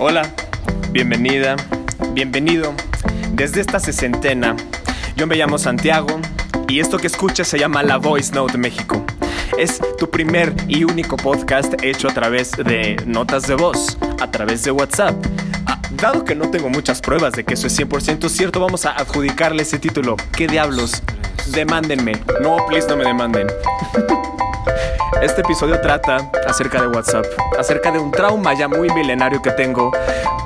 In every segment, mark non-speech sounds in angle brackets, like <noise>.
Hola, bienvenida, bienvenido. Desde esta sesentena, yo me llamo Santiago y esto que escuchas se llama La Voice Note México. Es tu primer y único podcast hecho a través de notas de voz, a través de WhatsApp. Ah, dado que no tengo muchas pruebas de que eso es 100% cierto, vamos a adjudicarle ese título. ¿Qué diablos? Demándenme. No, please, no me demanden. Este episodio trata acerca de WhatsApp, acerca de un trauma ya muy milenario que tengo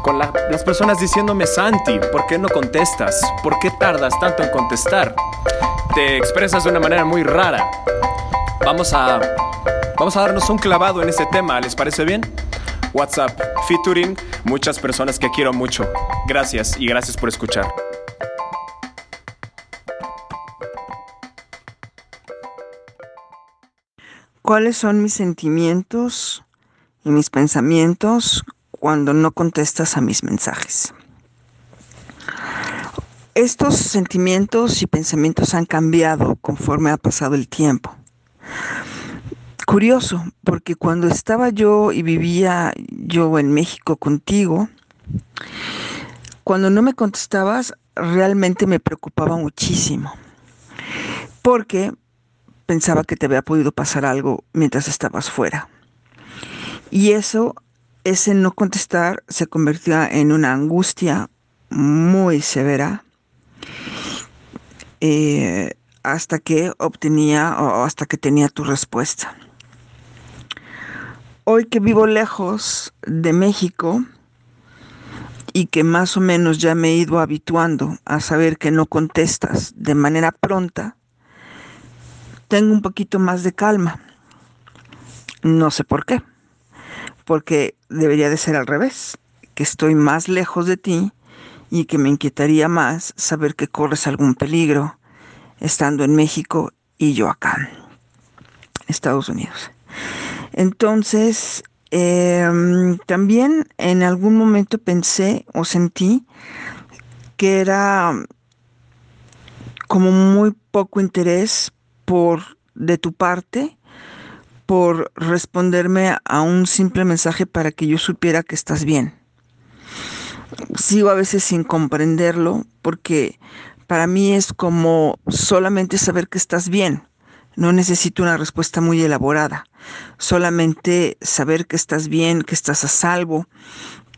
con las personas diciéndome, Santi, ¿por qué no contestas? ¿Por qué tardas tanto en contestar? Te expresas de una manera muy rara. Vamos a, vamos a darnos un clavado en ese tema, ¿les parece bien? WhatsApp, featuring muchas personas que quiero mucho. Gracias y gracias por escuchar. ¿Cuáles son mis sentimientos y mis pensamientos cuando no contestas a mis mensajes? Estos sentimientos y pensamientos han cambiado conforme ha pasado el tiempo. Curioso, porque cuando estaba yo y vivía yo en México contigo, cuando no me contestabas, realmente me preocupaba muchísimo. Porque pensaba que te había podido pasar algo mientras estabas fuera. Y eso, ese no contestar, se convertía en una angustia muy severa eh, hasta que obtenía o hasta que tenía tu respuesta. Hoy que vivo lejos de México y que más o menos ya me he ido habituando a saber que no contestas de manera pronta, tengo un poquito más de calma. No sé por qué. Porque debería de ser al revés, que estoy más lejos de ti y que me inquietaría más saber que corres algún peligro estando en México y yo acá, Estados Unidos. Entonces, em, también en algún momento pensé o sentí que era como muy poco interés por de tu parte por responderme a un simple mensaje para que yo supiera que estás bien. Sigo a veces sin comprenderlo porque para mí es como solamente saber que estás bien. No necesito una respuesta muy elaborada. Solamente saber que estás bien, que estás a salvo,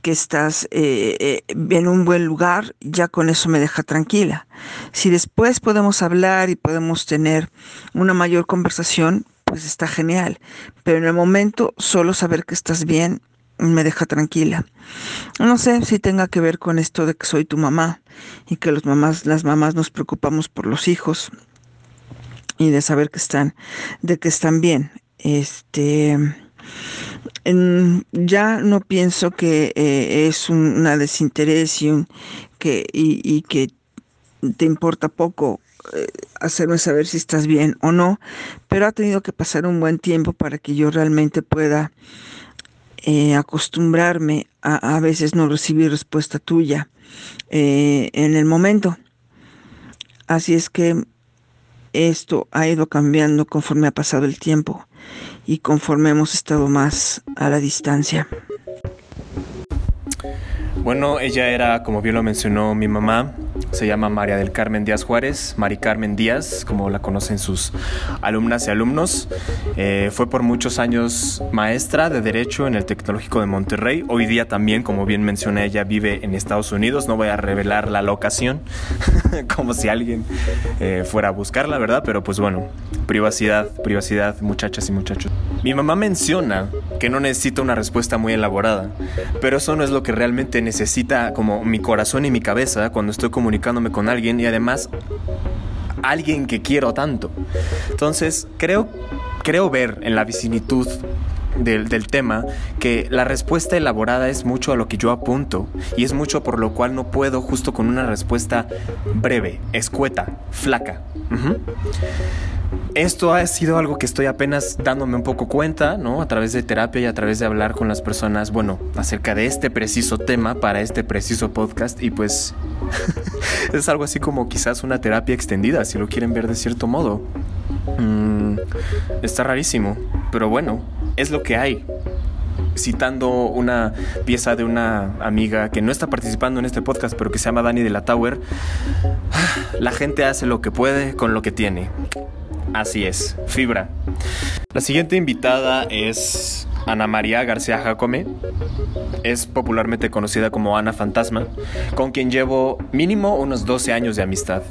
que estás eh, eh, en un buen lugar, ya con eso me deja tranquila. Si después podemos hablar y podemos tener una mayor conversación, pues está genial. Pero en el momento, solo saber que estás bien me deja tranquila. No sé si tenga que ver con esto de que soy tu mamá y que los mamás, las mamás nos preocupamos por los hijos y de saber que están, de que están bien. Este ya no pienso que eh, es una desinterés y, que, y, que te importa poco eh, hacerme saber si estás bien o no, pero ha tenido que pasar un buen tiempo para que yo realmente pueda eh, acostumbrarme a a veces no recibir respuesta tuya en el momento. Así es que esto ha ido cambiando conforme ha pasado el tiempo y conforme hemos estado más a la distancia. Bueno, ella era, como bien lo mencionó mi mamá, se llama María del Carmen Díaz Juárez, Mari Carmen Díaz, como la conocen sus alumnas y alumnos. Eh, fue por muchos años maestra de Derecho en el Tecnológico de Monterrey. Hoy día también, como bien menciona ella, vive en Estados Unidos. No voy a revelar la locación, <laughs> como si alguien eh, fuera a buscarla, ¿verdad? Pero pues bueno, privacidad, privacidad, muchachas y muchachos. Mi mamá menciona que no necesita una respuesta muy elaborada, pero eso no es lo que realmente necesita como mi corazón y mi cabeza cuando estoy comunicándome con alguien y además alguien que quiero tanto. Entonces, creo, creo ver en la vicinitud del, del, tema que la respuesta elaborada es mucho a lo que yo apunto y es mucho por lo cual no puedo justo con una respuesta breve, escueta, flaca. Esto ha sido algo que estoy apenas dándome un poco cuenta, ¿no? A través de terapia y a través de hablar con las personas, bueno, acerca de este preciso tema para este preciso podcast y pues <laughs> es algo así como quizás una terapia extendida, si lo quieren ver de cierto modo. Mm, está rarísimo, pero bueno, es lo que hay. citando una pieza de una amiga que no está participando en este podcast, pero que se llama Dani de la Tower, <sighs> la gente hace lo que puede con lo que tiene. Así es, fibra. La siguiente invitada es Ana María García Jacome. Es popularmente conocida como Ana Fantasma, con quien llevo mínimo unos 12 años de amistad.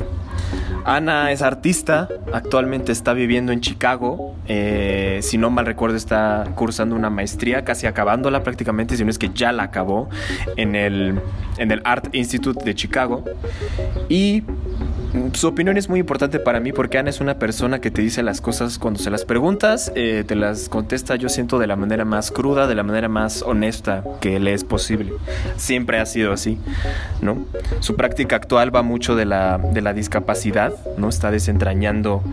Ana es artista, actualmente está viviendo en Chicago. Eh, si no mal recuerdo, está cursando una maestría, casi acabándola prácticamente, si no es que ya la acabó, en el, en el Art Institute de Chicago. Y su opinión es muy importante para mí porque Ana es una persona que te dice las cosas cuando se las preguntas, eh, te las contesta yo siento de la manera más cruda, de la manera más honesta que le es posible. Siempre ha sido así, ¿no? Su práctica actual va mucho de la, de la discapacidad, ¿no? Está desentrañando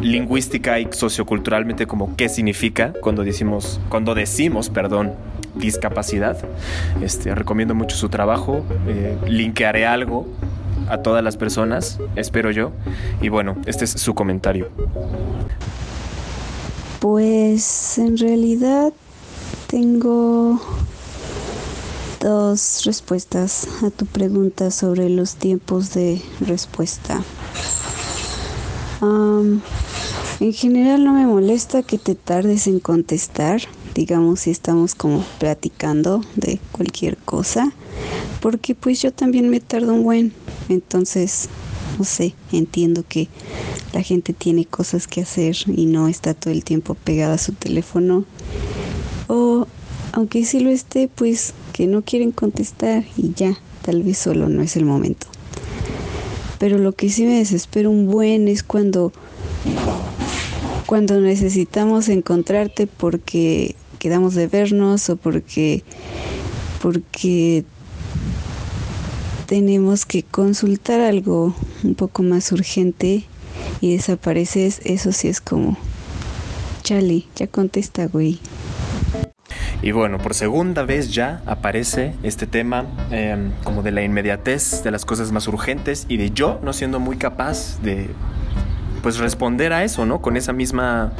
lingüística y socioculturalmente como qué significa cuando decimos, cuando decimos, perdón, discapacidad. Este, recomiendo mucho su trabajo, eh, linkearé algo a todas las personas, espero yo. Y bueno, este es su comentario. Pues en realidad tengo dos respuestas a tu pregunta sobre los tiempos de respuesta. en general no me molesta que te tardes en contestar, digamos si estamos como platicando de cualquier cosa, porque pues yo también me tardo un buen entonces, no sé, entiendo que la gente tiene cosas que hacer y no está todo el tiempo pegada a su teléfono. O aunque sí lo esté, pues que no quieren contestar y ya, tal vez solo no es el momento. Pero lo que sí me desespera un buen es cuando cuando necesitamos encontrarte porque quedamos de vernos o porque porque tenemos que consultar algo un poco más urgente y desapareces, eso sí es como, chale, ya contesta, güey. Y bueno, por segunda vez ya aparece este tema em, como de la inmediatez, de las cosas más urgentes y de yo no siendo muy capaz de pues responder a eso, ¿no? Con esa misma,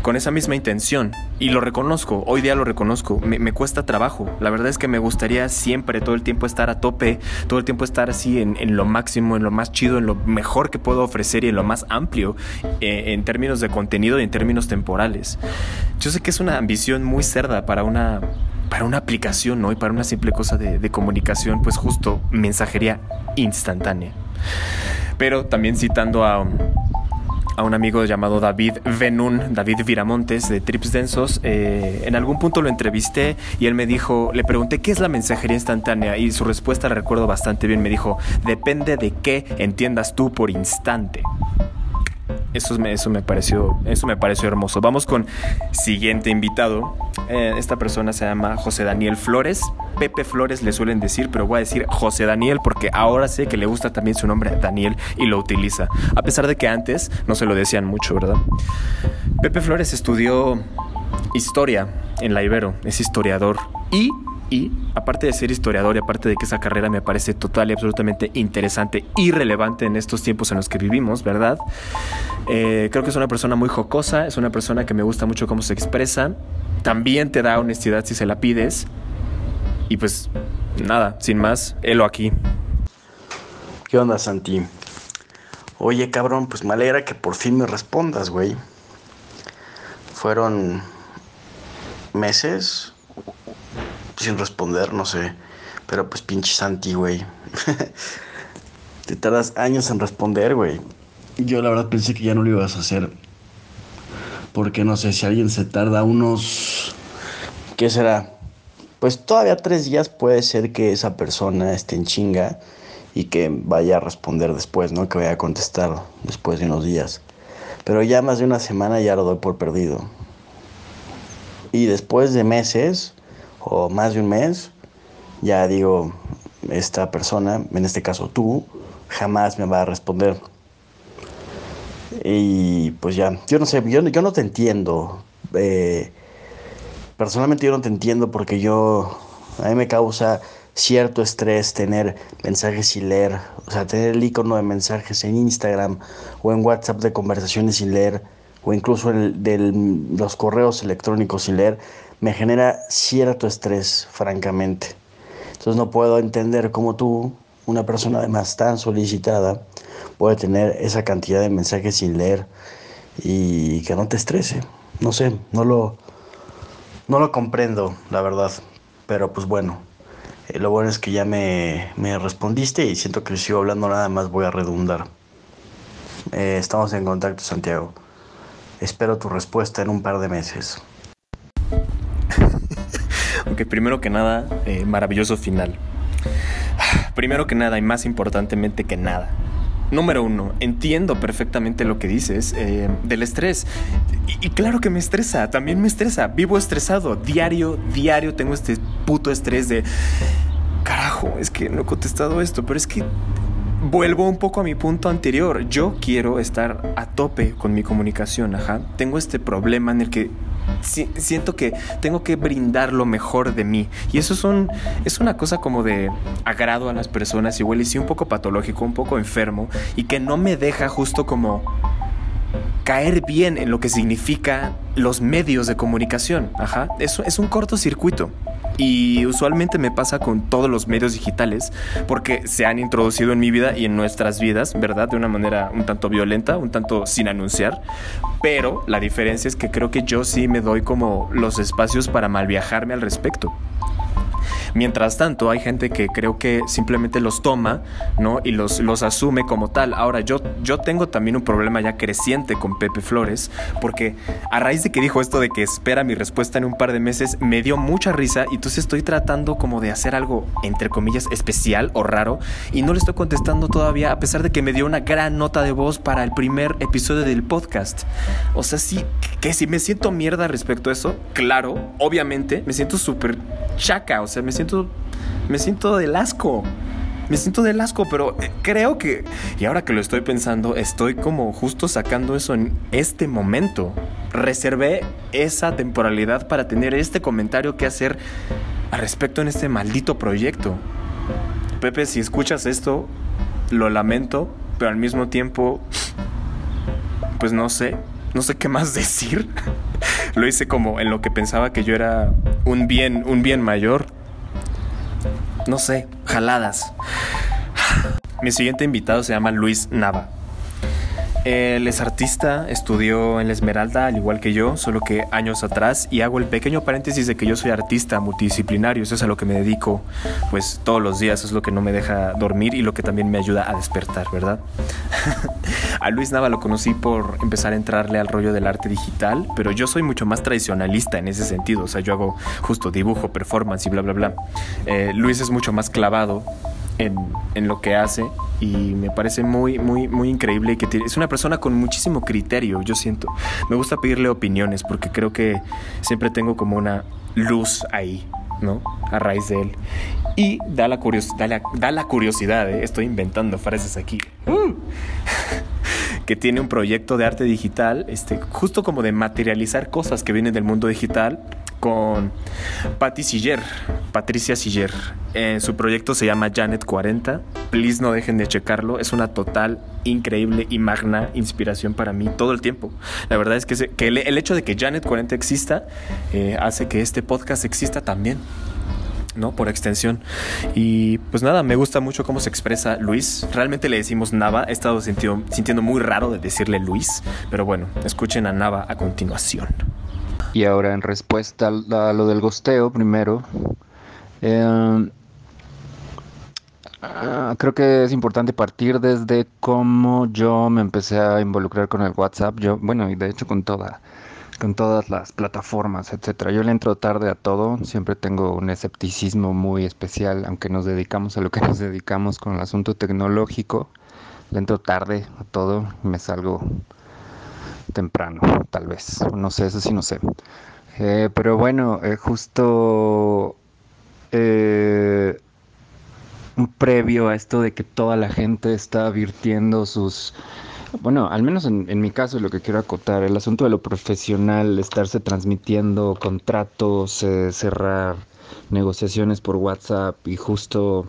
con esa misma intención. Y lo reconozco, hoy día lo reconozco, me, cuesta trabajo. La verdad es que me gustaría siempre, todo el tiempo estar a tope, todo el tiempo estar así en, lo máximo, en lo más chido, en lo mejor que puedo ofrecer y en lo más amplio eh, en términos de contenido y en términos temporales. Yo sé que es una ambición muy cerda para una para una aplicación, ¿no? Y para una simple cosa de, de comunicación, pues justo mensajería instantánea. Pero también citando a, a un amigo llamado David Venun, David Viramontes de Trips Densos. Eh, en algún punto lo entrevisté y él me dijo, le pregunté qué es la mensajería instantánea y su respuesta la recuerdo bastante bien. Me dijo, depende de qué entiendas tú por instante. Eso me, eso me, pareció, eso me pareció hermoso. Vamos con siguiente invitado. Eh, esta persona se llama José Daniel Flores. Pepe Flores le suelen decir, pero voy a decir José Daniel porque ahora sé que le gusta también su nombre Daniel y lo utiliza. A pesar de que antes no se lo decían mucho, ¿verdad? Pepe Flores estudió historia en la Ibero, es historiador y y aparte de ser historiador y aparte de que esa carrera me parece total y absolutamente interesante y relevante en estos tiempos en los que vivimos, ¿verdad? Eh, creo que es una persona muy jocosa, es una persona que me gusta mucho cómo se expresa, también te da honestidad si se la pides y pues nada, sin más, helo aquí. ¿Qué onda, Santi? Oye, cabrón, pues me alegra que por fin me respondas, güey. Fueron meses, sin responder, no sé. Pero pues pinche Santi, güey. <laughs> Te tardas años en responder, güey. Yo la verdad pensé que ya no lo ibas a hacer. Porque no sé, si alguien se tarda unos... ¿Qué será? Pues todavía tres días puede ser que esa persona esté en chinga y que vaya a responder después, ¿no? Que vaya a contestar después de unos días. Pero ya más de una semana ya lo doy por perdido. Y después de meses, o más de un mes, ya digo, esta persona, en este caso tú, jamás me va a responder. Y pues ya, yo no sé, yo, yo no te entiendo. Eh, personalmente yo no te entiendo porque yo, a mí me causa cierto estrés tener mensajes sin leer, o sea, tener el icono de mensajes en Instagram o en WhatsApp de conversaciones sin leer o incluso el, de los correos electrónicos sin leer, me genera cierto estrés, francamente. Entonces no puedo entender cómo tú, una persona además tan solicitada, puede tener esa cantidad de mensajes sin leer y que no te estrese. No sé, no lo, no lo comprendo, la verdad. Pero pues bueno, eh, lo bueno es que ya me, me, respondiste y siento que si sigo hablando nada más voy a redundar. Eh, estamos en contacto, Santiago. Espero tu respuesta en un par de meses. <laughs> ok, primero que nada, eh, maravilloso final. <sighs> Primero que nada y más importantemente que nada, Número uno, entiendo perfectamente lo que dices eh, del estrés. Y, claro que me estresa, también me estresa. Vivo estresado, diario, diario tengo este puto estrés de... Carajo, es que no he contestado esto, pero es que vuelvo un poco a mi punto anterior. Yo quiero estar a tope con mi comunicación, ajá. Tengo este problema en el que siento que tengo que brindar lo mejor de mí. Y eso es, un, es una cosa como de agrado a las personas, igual y sí un poco patológico, un poco enfermo, y que no me deja justo como caer bien en lo que significa los medios de comunicación. Ajá. Eso es un cortocircuito. Y usualmente me pasa con todos los medios digitales porque se han introducido en mi vida y en nuestras vidas, ¿verdad? De una manera un tanto violenta, un tanto sin anunciar. Pero la diferencia es que creo que yo sí me doy como los espacios para mal viajarme al respecto. Mientras tanto, hay gente que creo que simplemente los toma, ¿no? Y los, los asume como tal. Ahora, yo, yo tengo también un problema ya creciente con Pepe Flores, porque a raíz de que dijo esto de que espera mi respuesta en un par de meses, me dio mucha risa y entonces estoy tratando como de hacer algo, entre comillas, especial o raro, y no le estoy contestando todavía, a pesar de que me dio una gran nota de voz para el primer episodio del podcast. O sea, sí, que si me siento mierda respecto a eso, claro, obviamente, me siento súper chaca, o sea, me siento, me siento del asco. Me siento del asco, pero eh, creo que, y ahora que lo estoy pensando, estoy como justo sacando eso en este momento. Reservé esa temporalidad para tener este comentario que hacer al respecto en este maldito proyecto. Pepe, si escuchas esto, lo lamento, pero al mismo tiempo, pues no sé, no sé qué más <laughs> decir. lo hice como en lo que pensaba que yo era un bien, un bien mayor no sé, jaladas. Mi siguiente invitado se llama Luis Nava. Él es artista, estudió en la Esmeralda al igual que yo, solo que años atrás, y hago el pequeño paréntesis de que yo soy artista multidisciplinario, eso es a lo que me dedico pues todos los días, es lo que no me deja dormir y lo que también me ayuda a despertar, ¿verdad? <laughs> a Luis Nava lo conocí por empezar a entrarle al rollo del arte digital, pero yo soy mucho más tradicionalista en ese sentido, o sea, yo hago justo dibujo, performance y bla, bla, bla. Eh, Luis es mucho más clavado en, en, lo que hace y me parece muy, muy, muy increíble que es una persona con muchísimo criterio, yo siento. Me gusta pedirle opiniones porque creo que siempre tengo como una luz ahí, ¿no? A raíz de él. Y da la, da la, curiosidad, ¿eh? estoy inventando frases aquí. ¡Uh! <laughs> que tiene un proyecto de arte digital, este, justo como de materializar cosas que vienen del mundo digital con Patty Siller, Patricia Siller. Su proyecto se llama Janet 40. Please no dejen de checarlo. Es una total, increíble y magna inspiración para mí todo el tiempo. La verdad es que, que el, hecho de que Janet 40 exista eh, hace que este podcast exista también. ¿No? Por extensión. Y pues nada, me gusta mucho cómo se expresa Luis. Realmente le decimos Nava. He estado sintiendo muy raro de decirle Luis. Pero bueno, escuchen a Nava a continuación. Y ahora en respuesta a lo del gosteo, primero, em, ah, creo que es importante partir desde cómo yo me empecé a involucrar con el WhatsApp. Yo, bueno, y de hecho con toda, con todas las plataformas, etcétera. Yo le entro tarde a todo, siempre tengo un escepticismo muy especial, aunque nos dedicamos a lo que nos dedicamos con el asunto tecnológico. Le entro tarde a todo, me salgo temprano, tal vez. No sé, eso sí no sé. Eh, pero bueno, eh, justo eh, un previo a esto de que toda la gente está virtiendo sus... Bueno, al menos en, en mi caso lo que quiero acotar, el asunto de lo profesional, estarse transmitiendo contratos, cerrar negociaciones por WhatsApp y justo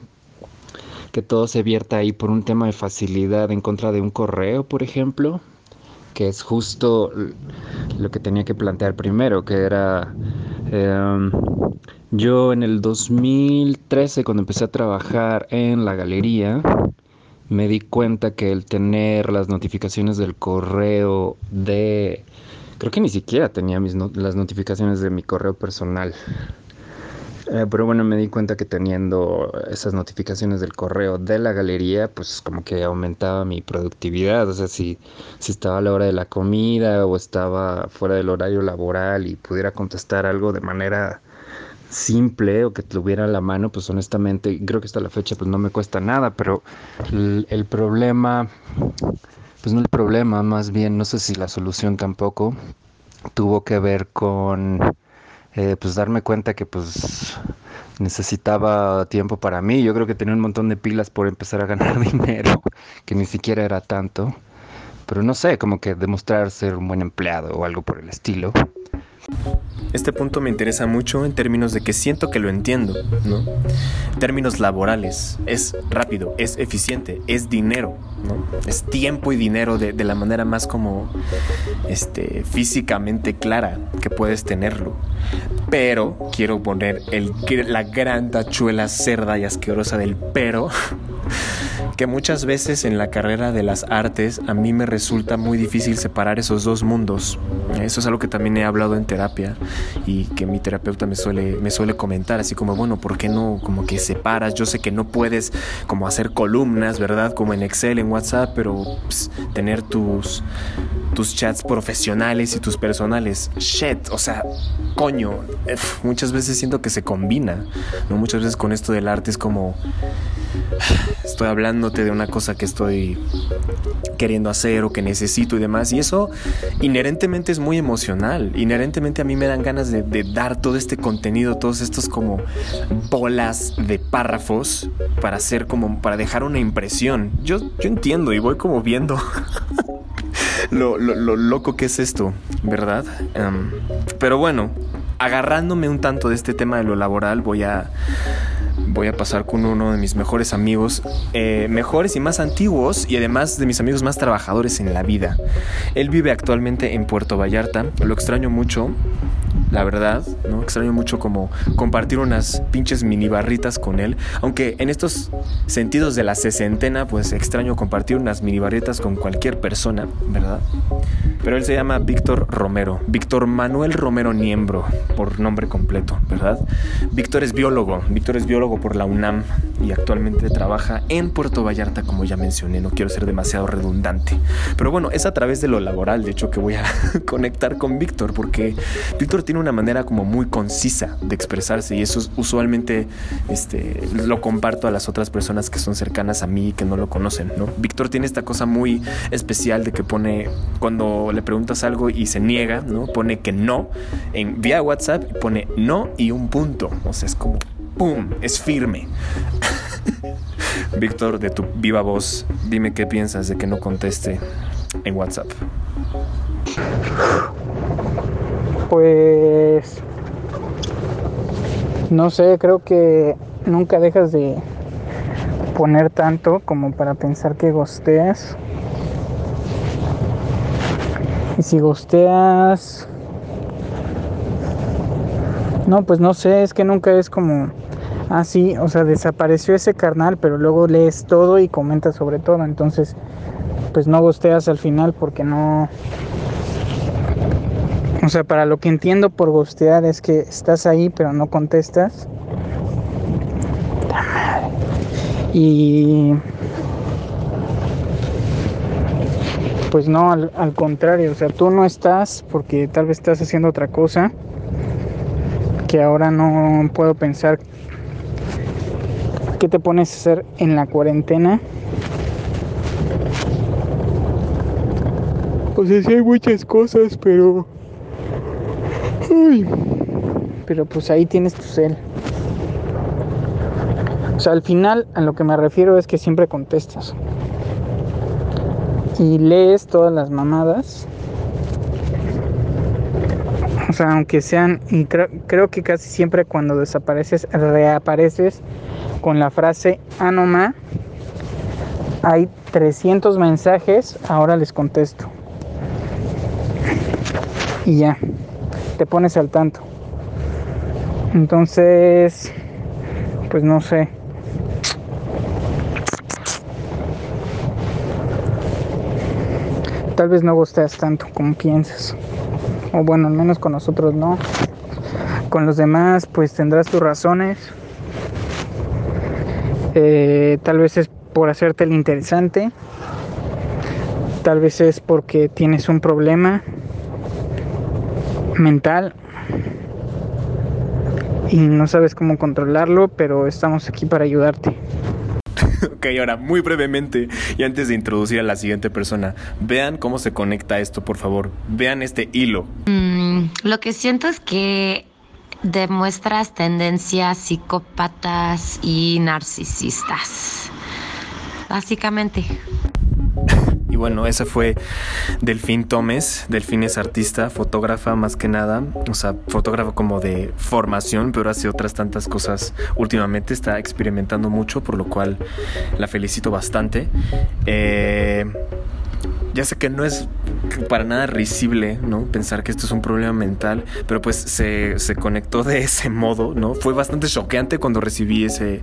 que todo se vierta ahí por un tema de facilidad en contra de un correo, por ejemplo, que es justo lo que tenía que plantear primero, que era em, yo en el 2013 cuando empecé a trabajar en la galería, me di cuenta que el tener las notificaciones del correo de... Creo que ni siquiera tenía mis las notificaciones de mi correo personal. Eh, pero bueno, me di cuenta que teniendo esas notificaciones del correo de la galería, pues como que aumentaba mi productividad. O sea, si, si estaba a la hora de la comida o estaba fuera del horario laboral y pudiera contestar algo de manera simple o que tuviera a la mano, pues honestamente creo que hasta la fecha pues no me cuesta nada, pero el, problema, pues no el problema, más bien no sé si la solución tampoco tuvo que ver con eh, pues darme cuenta que pues necesitaba tiempo para mí. Yo creo que tenía un montón de pilas por empezar a ganar <laughs> dinero, que ni siquiera era tanto. Pero no sé, como que demostrar ser un buen empleado o algo por el estilo. Este punto me interesa mucho en términos de que siento que lo entiendo, ¿no? Términos laborales, es rápido, es eficiente, es dinero, ¿no? Es tiempo y dinero de, de la manera más como este, físicamente clara que puedes tenerlo. Pero quiero poner el, la gran tachuela cerda y asquerosa del pero <laughs> que muchas veces en la carrera de las artes a mí me resulta muy difícil separar esos dos mundos. Eso es algo que también he hablado en terapia y que mi terapeuta me suele, me suele comentar, así como, bueno, ¿por qué no como que separas? Yo sé que no puedes como hacer columnas, ¿verdad? Como en Excel, en WhatsApp, pero pues, tener tus, tus chats profesionales y tus personales. Shit, o sea, coño, muchas veces siento que se combina, ¿no? Muchas veces con esto del arte es como estoy hablándote de una cosa que estoy queriendo hacer o que necesito y demás. Y eso inherentemente es muy emocional. Inherentemente a mí me dan ganas de, dar todo este contenido, todos estos como bolas de párrafos para hacer como, para dejar una impresión. Yo, yo entiendo y voy como viendo <laughs> lo, loco que es esto, ¿verdad? Em, pero bueno, agarrándome un tanto de este tema de lo laboral, voy a voy a pasar con uno de mis mejores amigos, eh, mejores y más antiguos y además de mis amigos más trabajadores en la vida. Él vive actualmente en Puerto Vallarta, lo extraño mucho, la verdad, ¿no? Extraño mucho como compartir unas pinches mini barritas con él, aunque en estos sentidos de la sesentena, pues extraño compartir unas mini barritas con cualquier persona, ¿verdad? Pero él se llama Víctor Romero, Víctor Manuel Romero Niembro, por nombre completo, ¿verdad? Víctor es biólogo, Víctor es biólogo por la UNAM y actualmente trabaja en Puerto Vallarta, como ya mencioné, no quiero ser demasiado redundante. Pero bueno, es a través de lo laboral, de hecho, que voy a <laughs> conectar con Víctor, porque Víctor tiene una manera como muy concisa de expresarse y eso usualmente este, lo comparto a las otras personas que son cercanas a mí y que no lo conocen, ¿no? Víctor tiene esta cosa muy especial de que pone, cuando le preguntas algo y se niega, ¿no? Pone que no en vía WhatsApp, pone no y un punto, o sea, es como ¡pum! Es firme. <laughs> Víctor, de tu viva voz, dime qué piensas de que no conteste en WhatsApp. Pues no sé, creo que nunca dejas de poner tanto como para pensar que gosteas. Y si gosteas... No, pues no sé, es que nunca es como ah, sí, o sea, desapareció ese carnal, pero luego lees todo y comentas sobre todo, entonces, pues no gosteas al final porque no... O sea, para lo que entiendo por gostear es que estás ahí pero no contestas. Y... Pues no, al, contrario, o sea, tú no estás porque tal vez estás haciendo otra cosa que ahora no puedo pensar ¿Qué te pones a hacer en la cuarentena? Pues sí hay muchas cosas, pero... Pero pues ahí tienes tu cel. O sea, al final a lo que me refiero es que siempre contestas. Y lees todas las mamadas. O sea, aunque sean, creo, que casi siempre cuando desapareces, reapareces con la frase Anoma. Hay 300 mensajes, ahora les contesto. y ya, te pones al tanto. Entonces, pues no sé. Tal vez no gustes tanto como piensas. O bueno, al menos con nosotros no. Con los demás, pues tendrás tus razones. Eh, tal vez es por hacerte el interesante. Tal vez es porque tienes un problema mental y no sabes cómo controlarlo, pero estamos aquí para ayudarte. <laughs> ok, ahora muy brevemente y antes de introducir a la siguiente persona, vean cómo se conecta esto, por favor. Vean este hilo. Mm, lo que siento es que demuestras tendencias psicópatas y narcisistas. Básicamente. Y bueno, ese fue Delfín Tomes. Delfín es artista, fotógrafa más que nada. O sea, fotógrafa como de formación, pero hace otras tantas cosas últimamente. Está experimentando mucho, por lo cual la felicito bastante. Eh, ya sé que no es para nada risible, ¿no? Pensar que esto es un problema mental, pero pues se, se conectó de ese modo, ¿no? Fue bastante choqueante cuando recibí ese,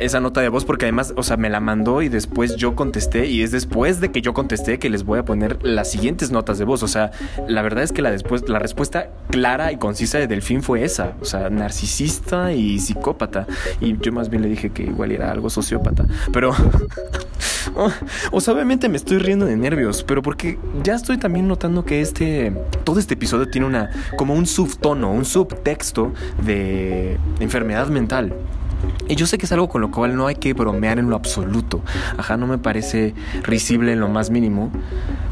esa nota de voz, porque además, o sea, me la mandó y después yo contesté, y es después de que yo contesté que les voy a poner las siguientes notas de voz. O sea, la verdad es que la, después, la respuesta clara y concisa de Delfín fue esa, o sea, narcisista y psicópata. Y yo más bien le dije que igual era algo sociópata, pero... <laughs> o sea, obviamente me estoy riendo de nervios, pero porque ya estoy también notando que este todo este episodio tiene una como un subtono, un subtexto de enfermedad mental. Y yo sé que es algo con lo cual no hay que bromear en lo absoluto. Ajá, no me parece risible en lo más mínimo.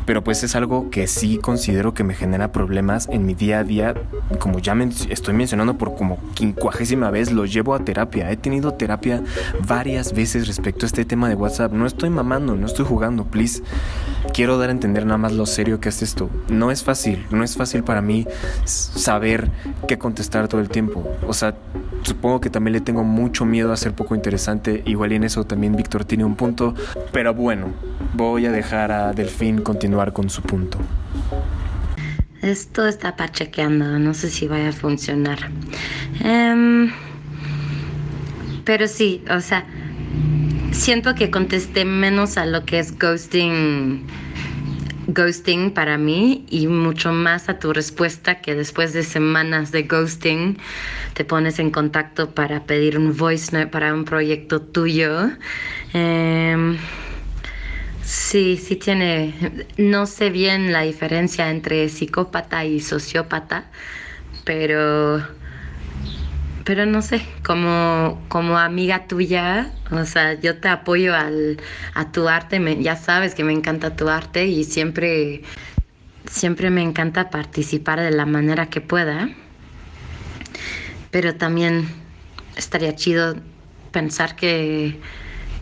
Pero pues es algo que sí considero que me genera problemas en mi día a día. Como ya estoy mencionando por como quincuagésima vez, lo llevo a terapia. He tenido terapia varias veces respecto a este tema de WhatsApp. No estoy mamando, no estoy jugando, please. Quiero dar a entender nada más lo serio que es esto. No es fácil, no es fácil para mí saber qué contestar todo el tiempo. O sea, supongo que también le tengo mucho miedo a ser poco interesante. Igual y en eso también Víctor tiene un punto. Pero bueno, voy a dejar a Delfín continuar con su punto. Esto está pachequeando, no sé si vaya a funcionar. Em, pero sí, o sea, siento que contesté menos a lo que es ghosting ghosting para mí y mucho más a tu respuesta que después de semanas de ghosting te pones en contacto para pedir un voice note para un proyecto tuyo. Em, sí, sí tiene, no sé bien la diferencia entre psicópata y sociópata, pero pero no sé, como, como amiga tuya, o sea, yo te apoyo al, a tu arte, ya sabes que me encanta tu arte y siempre, siempre me encanta participar de la manera que pueda, pero también estaría chido pensar que,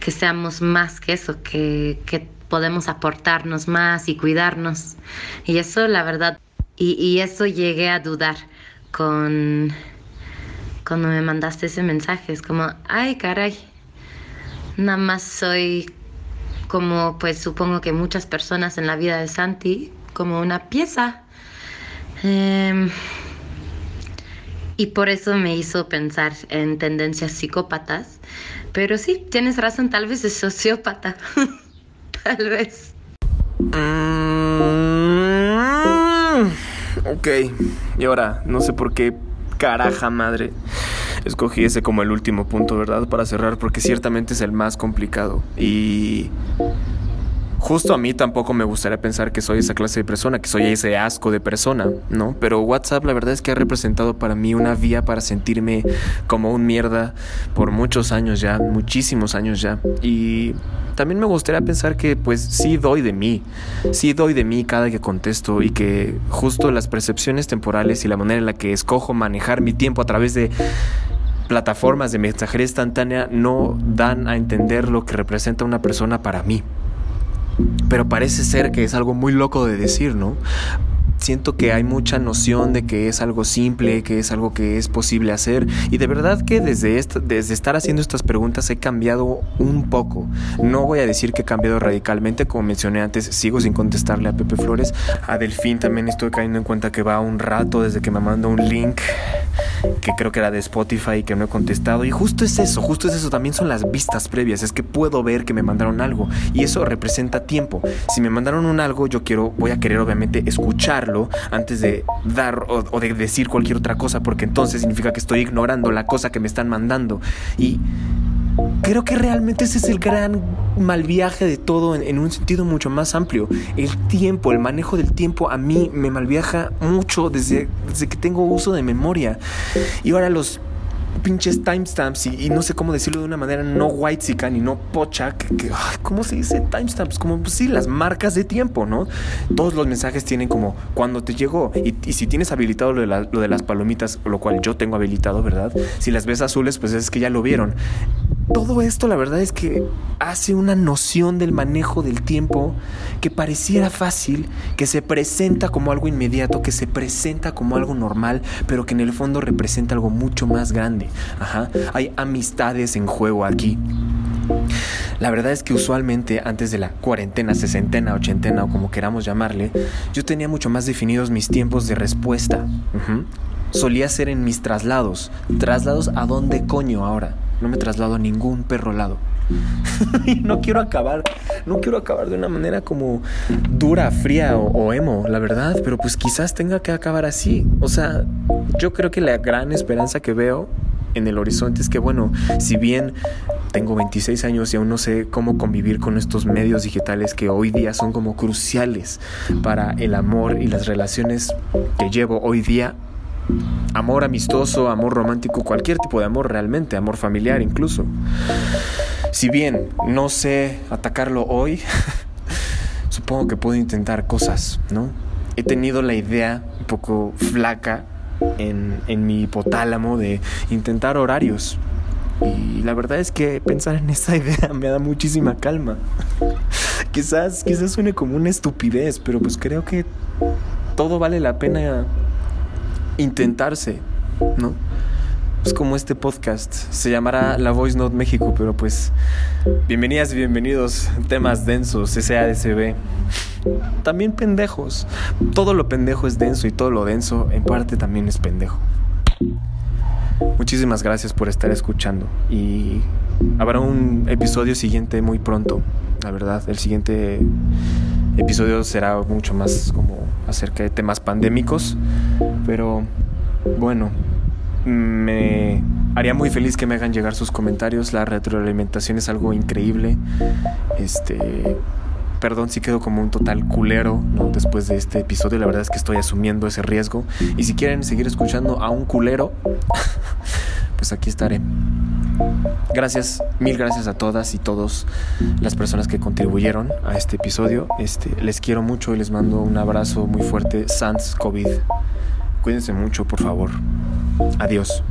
que seamos más que eso, que, que podemos aportarnos más y cuidarnos. Y eso, la verdad, y, y eso llegué a dudar con cuando me mandaste ese mensaje. Es como, ay, caray, nada más soy como, pues supongo que muchas personas en la vida de Santi, como una pieza. Em, y por eso me hizo pensar en tendencias psicópatas. Pero sí, tienes razón, tal vez es sociópata. <laughs> tal vez. Mm, ok, y ahora, no sé por qué caraja madre. Escogí ese como el último punto, ¿verdad? Para cerrar, porque ciertamente es el más complicado. Y Justo a mí tampoco me gustaría pensar que soy esa clase de persona, que soy ese asco de persona, ¿no? Pero WhatsApp la verdad es que ha representado para mí una vía para sentirme como un mierda por muchos años ya, muchísimos años ya. Y también me gustaría pensar que pues sí doy de mí, sí doy de mí cada que contesto y que justo las percepciones temporales y la manera en la que escojo manejar mi tiempo a través de plataformas de mensajería instantánea no dan a entender lo que representa una persona para mí. Pero parece ser que es algo muy loco de decir, ¿no? Siento que hay mucha noción de que es algo simple, que es algo que es posible hacer y de verdad que desde, desde estar haciendo estas preguntas he cambiado un poco. No voy a decir que he cambiado radicalmente, como mencioné antes, sigo sin contestarle a Pepe Flores. A Delfín también estoy cayendo en cuenta que va un rato desde que me mandó un link que creo que era de Spotify que no he contestado y justo es eso, justo es eso, también son las vistas previas, es que puedo ver que me mandaron algo y eso representa tiempo. Si me mandaron un algo, yo quiero voy a querer obviamente antes de dar o, de decir cualquier otra cosa, porque entonces significa que estoy ignorando la cosa que me están mandando. Y creo que realmente ese es el gran mal viaje de todo en, un sentido mucho más amplio. El tiempo, el manejo del tiempo a mí me malviaja mucho desde, desde que tengo uso de memoria. Y ahora los pinches timestamps y, no sé cómo decirlo de una manera no white y no pocha, que, ¿cómo se dice timestamps? Como pues sí, las marcas de tiempo, ¿no? Todos los mensajes tienen como cuando te llegó y, si tienes habilitado lo de, lo de las palomitas, lo cual yo tengo habilitado, ¿verdad? Si las ves azules, pues es que ya lo vieron todo esto la verdad es que hace una noción del manejo del tiempo que pareciera fácil, que se presenta como algo inmediato, que se presenta como algo normal, pero que en el fondo representa algo mucho más grande. Ajá. Hay amistades en juego aquí. La verdad es que usualmente antes de la cuarentena, sesentena, ochentena o como queramos llamarle, yo tenía mucho más definidos mis tiempos de respuesta. Solía ser en mis traslados. ¿Traslados a dónde coño ahora? No me traslado a ningún perro lado. <laughs> no quiero acabar, no quiero acabar de una manera como dura, fría o, emo, la verdad, pero pues quizás tenga que acabar así. O sea, yo creo que la gran esperanza que veo en el horizonte es que, bueno, si bien tengo 26 años y aún no sé cómo convivir con estos medios digitales que hoy día son como cruciales para el amor y las relaciones que llevo hoy día, Amor amistoso, amor romántico, cualquier tipo de amor realmente, amor familiar incluso. Si bien no sé atacarlo hoy, <laughs> supongo que puedo intentar cosas, ¿no? He tenido la idea un poco flaca en, en mi hipotálamo de intentar horarios. Y la verdad es que pensar en esa <laughs> idea me da muchísima calma. <laughs> quizás, quizás suene como una estupidez, pero pues creo que todo vale la pena intentarse, ¿no? Es como este podcast, se llamará La Voice Note México, pero pues bienvenidas y bienvenidos, temas densos, SADCB. También pendejos. Todo lo pendejo es denso y todo lo denso en parte también es pendejo. Muchísimas gracias por estar escuchando y habrá un episodio siguiente muy pronto, la verdad. El siguiente episodio será mucho más como acerca de temas pandémicos, pero bueno, me haría muy feliz que me hagan llegar sus comentarios. La retroalimentación es algo increíble. Este, perdón si quedo como un total culero después de este episodio. La verdad es que estoy asumiendo ese riesgo. Y si quieren seguir escuchando a un culero, <laughs> pues aquí estaré. Gracias, mil gracias a todas y todos las personas que contribuyeron a este episodio. Este, les quiero mucho y les mando un abrazo muy fuerte. Sans COVID. Cuídense mucho, por favor. Adiós.